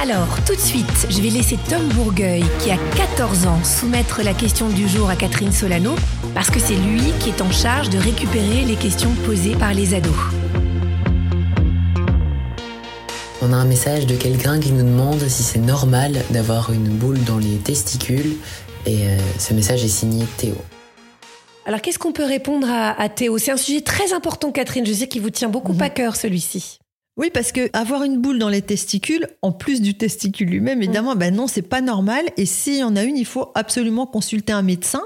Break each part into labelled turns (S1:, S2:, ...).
S1: Alors, tout de suite, je vais laisser Tom Bourgueil, qui a 14 ans, soumettre la question du jour à Catherine Solano, parce que c'est lui qui est en charge de récupérer les questions posées par les ados.
S2: On a un message de quelqu'un qui nous demande si c'est normal d'avoir une boule dans les testicules, et euh, ce message est signé Théo.
S1: Alors, qu'est-ce qu'on peut répondre à, Théo? C'est un sujet très important, Catherine. Je sais qu'il vous tient beaucoup
S3: Mhm.
S1: à cœur, celui-ci.
S3: Oui, parce que avoir une boule dans les testicules, en plus du testicule lui-même, évidemment, ben non, c'est pas normal. Et s'il y en a une, il faut absolument consulter un médecin.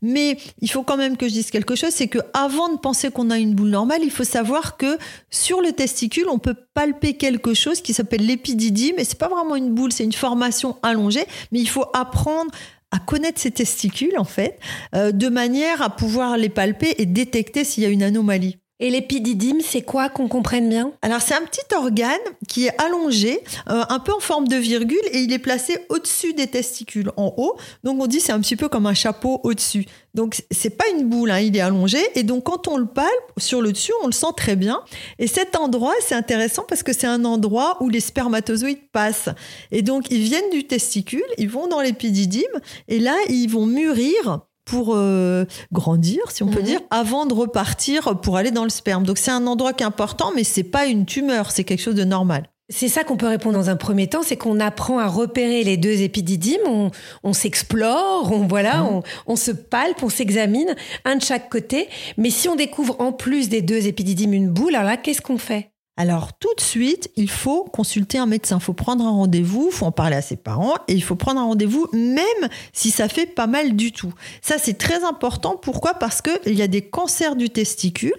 S3: Mais il faut quand même que je dise quelque chose, c'est que avant de penser qu'on a une boule normale, il faut savoir que sur le testicule, on peut palper quelque chose qui s'appelle l'épididyme. Et c'est pas vraiment une boule, c'est une formation allongée. Mais il faut apprendre à connaître ses testicules, en fait, euh, de manière à pouvoir les palper et détecter s'il y a une anomalie.
S1: Et l'épididyme, c'est quoi qu'on comprenne bien?
S3: Alors c'est un petit organe qui est allongé, euh, un peu en forme de virgule, et il est placé au-dessus des testicules, en haut. Donc on dit c'est un petit peu comme un chapeau au-dessus. Donc c'est pas une boule, hein, il est allongé, et donc quand on le palpe sur le dessus, on le sent très bien. Et cet endroit, c'est intéressant parce que c'est un endroit où les spermatozoïdes passent. Et donc ils viennent du testicule, ils vont dans l'épididyme, et là ils vont mûrir pour euh, grandir, si on peut
S1: Mhm.
S3: dire, avant de repartir pour aller dans le sperme. Donc c'est un endroit qui est important, mais c'est pas une tumeur, c'est quelque chose de normal.
S1: C'est ça qu'on peut répondre dans un premier temps, c'est qu'on apprend à repérer les deux épididymes, on, on s'explore, on voilà,
S3: Mhm.
S1: on, on se palpe, on s'examine, un de chaque côté. Mais si on découvre en plus des deux épididymes une boule, alors là, qu'est-ce qu'on fait?
S3: Alors tout de suite, il faut consulter un médecin, il faut prendre un rendez-vous, il faut en parler à ses parents et il faut prendre un rendez-vous même si ça fait pas mal du tout. Ça c'est très important. Pourquoi? Parce qu'il y a des cancers du testicule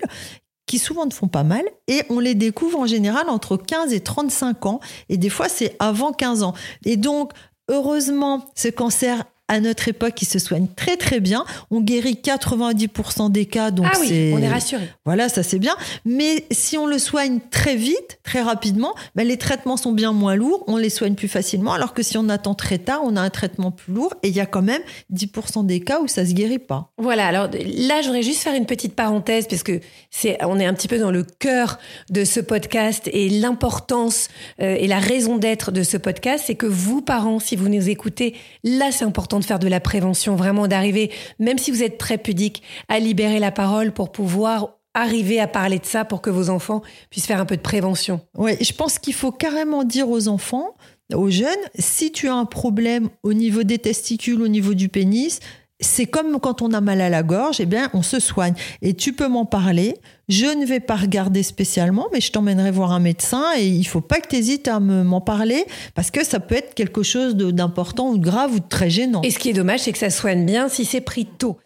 S3: qui souvent ne font pas mal et on les découvre en général entre 15 et 35 ans et des fois c'est avant 15 ans. Et donc heureusement ce cancer à notre époque, il se soigne très très bien. On guérit 90% des cas, donc
S1: Ah oui,
S3: c'est
S1: on est rassuré.
S3: voilà, ça c'est bien. Mais si on le soigne très vite, très rapidement, ben, les traitements sont bien moins lourds, on les soigne plus facilement. Alors que si on attend très tard, on a un traitement plus lourd. Et il y a quand même 10% des cas où ça se guérit pas.
S1: Voilà, alors là, j'aurais juste faire une petite parenthèse parce que c'est, on est un petit peu dans le cœur de ce podcast et l'importance euh, et la raison d'être de ce podcast, c'est que vous, parents, si vous nous écoutez, là, c'est important de faire de la prévention, vraiment d'arriver, même si vous êtes très pudique, à libérer la parole pour pouvoir arriver à parler de ça pour que vos enfants puissent faire un peu de prévention.
S3: Ouais, je pense qu'il faut carrément dire aux enfants, aux jeunes, si tu as un problème au niveau des testicules, au niveau du pénis, c'est comme quand on a mal à la gorge, eh bien, on se soigne. Et tu peux m'en parler. Je ne vais pas regarder spécialement, mais je t'emmènerai voir un médecin et il faut pas que tu hésites à me- m'en parler parce que ça peut être quelque chose d'important ou de grave ou de très gênant.
S1: Et ce qui est dommage, c'est que ça soigne bien si c'est pris tôt.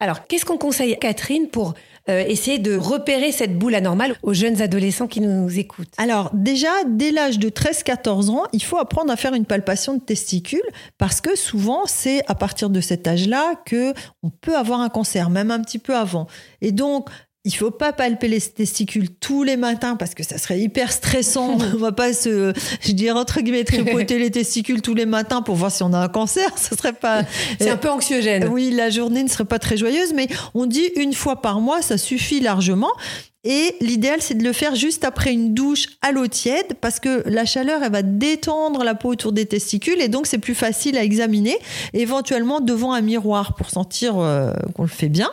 S1: Alors, qu'est-ce qu'on conseille, Catherine, pour euh, essayer de repérer cette boule anormale aux jeunes adolescents qui nous écoutent
S3: Alors déjà, dès l'âge de 13-14 ans, il faut apprendre à faire une palpation de testicules parce que souvent, c'est à partir de cet âge-là que on peut avoir un cancer, même un petit peu avant. Et donc, il faut pas palper les testicules tous les matins parce que ça serait hyper stressant. on va pas se, je dirais entre guillemets, tripoter les testicules tous les matins pour voir si on a un cancer. Ce serait pas.
S1: C'est un peu anxiogène.
S3: Oui, la journée ne serait pas très joyeuse, mais on dit une fois par mois, ça suffit largement. Et l'idéal, c'est de le faire juste après une douche à l'eau tiède, parce que la chaleur, elle va détendre la peau autour des testicules, et donc c'est plus facile à examiner, éventuellement devant un miroir pour sentir euh, qu'on le fait bien.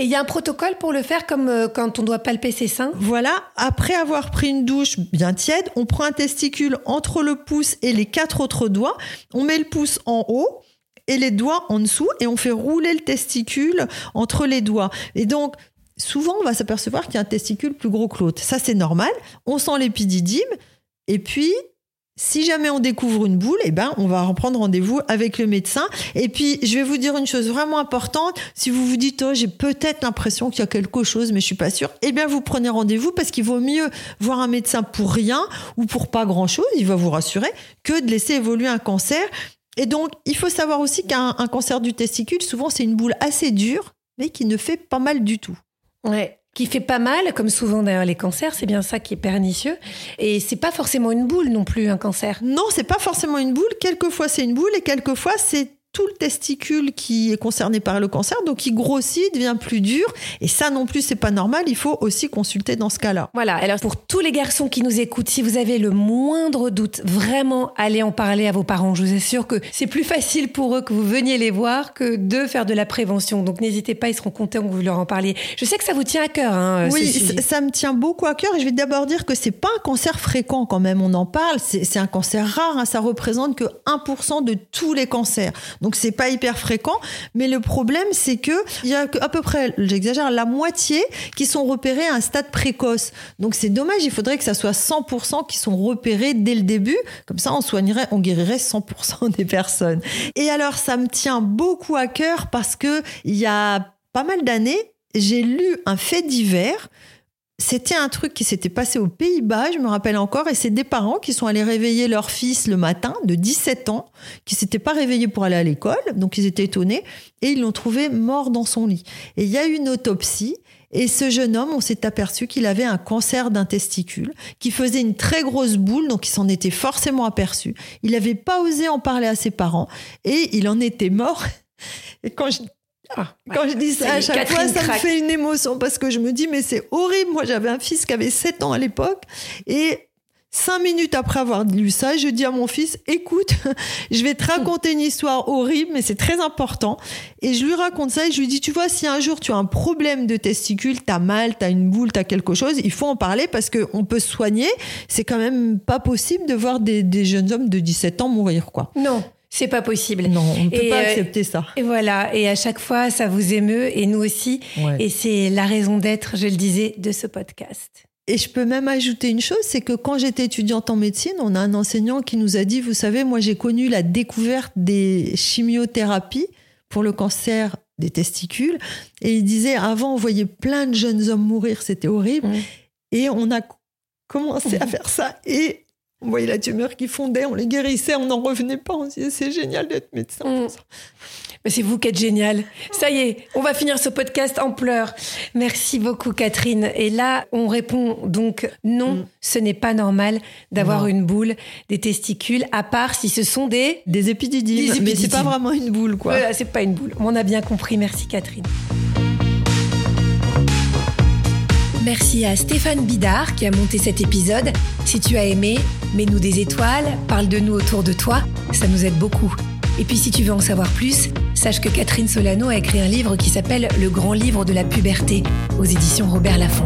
S1: Et il y a un protocole pour le faire comme euh, quand on doit palper ses seins?
S3: Voilà, après avoir pris une douche bien tiède, on prend un testicule entre le pouce et les quatre autres doigts, on met le pouce en haut et les doigts en dessous et on fait rouler le testicule entre les doigts. Et donc, souvent, on va s'apercevoir qu'il y a un testicule plus gros que l'autre. Ça, c'est normal. On sent l'épididyme. Et puis, si jamais on découvre une boule, eh ben, on va reprendre rendez-vous avec le médecin. Et puis, je vais vous dire une chose vraiment importante. Si vous vous dites, oh, j'ai peut-être l'impression qu'il y a quelque chose, mais je suis pas sûre, eh bien, vous prenez rendez-vous parce qu'il vaut mieux voir un médecin pour rien ou pour pas grand chose. Il va vous rassurer que de laisser évoluer un cancer. Et donc, il faut savoir aussi qu'un cancer du testicule, souvent, c'est une boule assez dure, mais qui ne fait pas mal du tout.
S1: Ouais qui fait pas mal, comme souvent d'ailleurs les cancers, c'est bien ça qui est pernicieux. Et c'est pas forcément une boule non plus, un cancer.
S3: Non, c'est pas forcément une boule. Quelquefois c'est une boule et quelquefois c'est tout le testicule qui est concerné par le cancer, donc il grossit, devient plus dur. Et ça non plus, c'est pas normal. Il faut aussi consulter dans ce cas-là.
S1: Voilà. Alors pour tous les garçons qui nous écoutent, si vous avez le moindre doute, vraiment allez en parler à vos parents. Je vous assure que c'est plus facile pour eux que vous veniez les voir que de faire de la prévention. Donc n'hésitez pas, ils seront contents que vous leur en parliez. Je sais que ça vous tient à cœur. Hein,
S3: oui, ça me tient beaucoup à cœur. Et je vais d'abord dire que c'est pas un cancer fréquent quand même. On en parle. C'est un cancer rare. Hein. Ça représente que 1% de tous les cancers. Donc c'est pas hyper fréquent, mais le problème c'est que il y a à peu près, j'exagère, la moitié qui sont repérés à un stade précoce. Donc c'est dommage, il faudrait que ça soit 100% qui sont repérés dès le début, comme ça on soignerait, on guérirait 100% des personnes. Et alors ça me tient beaucoup à cœur parce que il y a pas mal d'années, j'ai lu un fait divers c'était un truc qui s'était passé aux Pays-Bas, je me rappelle encore, et c'est des parents qui sont allés réveiller leur fils le matin de 17 ans, qui s'était pas réveillé pour aller à l'école, donc ils étaient étonnés, et ils l'ont trouvé mort dans son lit. Et il y a eu une autopsie, et ce jeune homme, on s'est aperçu qu'il avait un cancer d'un testicule, qui faisait une très grosse boule, donc il s'en était forcément aperçu. Il n'avait pas osé en parler à ses parents, et il en était mort. Et quand je, ah, Quand je dis ça, à chaque fois, ça me fait une émotion parce que je me dis, mais c'est horrible. Moi, j'avais un fils qui avait 7 ans à l'époque et Cinq minutes après avoir lu ça, je dis à mon fils, écoute, je vais te raconter une histoire horrible, mais c'est très important. Et je lui raconte ça et je lui dis, tu vois, si un jour tu as un problème de testicule, t'as mal, t'as une boule, t'as quelque chose, il faut en parler parce qu'on peut se soigner. C'est quand même pas possible de voir des, des jeunes hommes de 17 ans mourir, quoi.
S1: Non. C'est pas possible.
S3: Non, on ne peut pas euh, accepter ça.
S1: Et voilà. Et à chaque fois, ça vous émeut et nous aussi. Et c'est la raison d'être, je le disais, de ce podcast.
S3: Et je peux même ajouter une chose, c'est que quand j'étais étudiante en médecine, on a un enseignant qui nous a dit, vous savez, moi j'ai connu la découverte des chimiothérapies pour le cancer des testicules. Et il disait, avant, on voyait plein de jeunes hommes mourir, c'était horrible. Et on a commencé à faire ça. Et on voyait la tumeur qui fondait, on les guérissait, on n'en revenait pas. On se disait, c'est génial d'être médecin. Mm.
S1: Mais c'est vous qui êtes génial. Ça y est, on va finir ce podcast en pleurs. Merci beaucoup, Catherine. Et là, on répond donc non, mm. ce n'est pas normal d'avoir une boule des testicules, à part si ce sont des
S3: des épididymes. Mais c'est pas vraiment une boule, quoi.
S1: Voilà, c'est pas une boule. On a bien compris. Merci, Catherine. Merci à Stéphane Bidard qui a monté cet épisode. Si tu as aimé, mets-nous des étoiles, parle de nous autour de toi, ça nous aide beaucoup. Et puis si tu veux en savoir plus, sache que Catherine Solano a écrit un livre qui s'appelle Le grand livre de la puberté aux éditions Robert Laffont.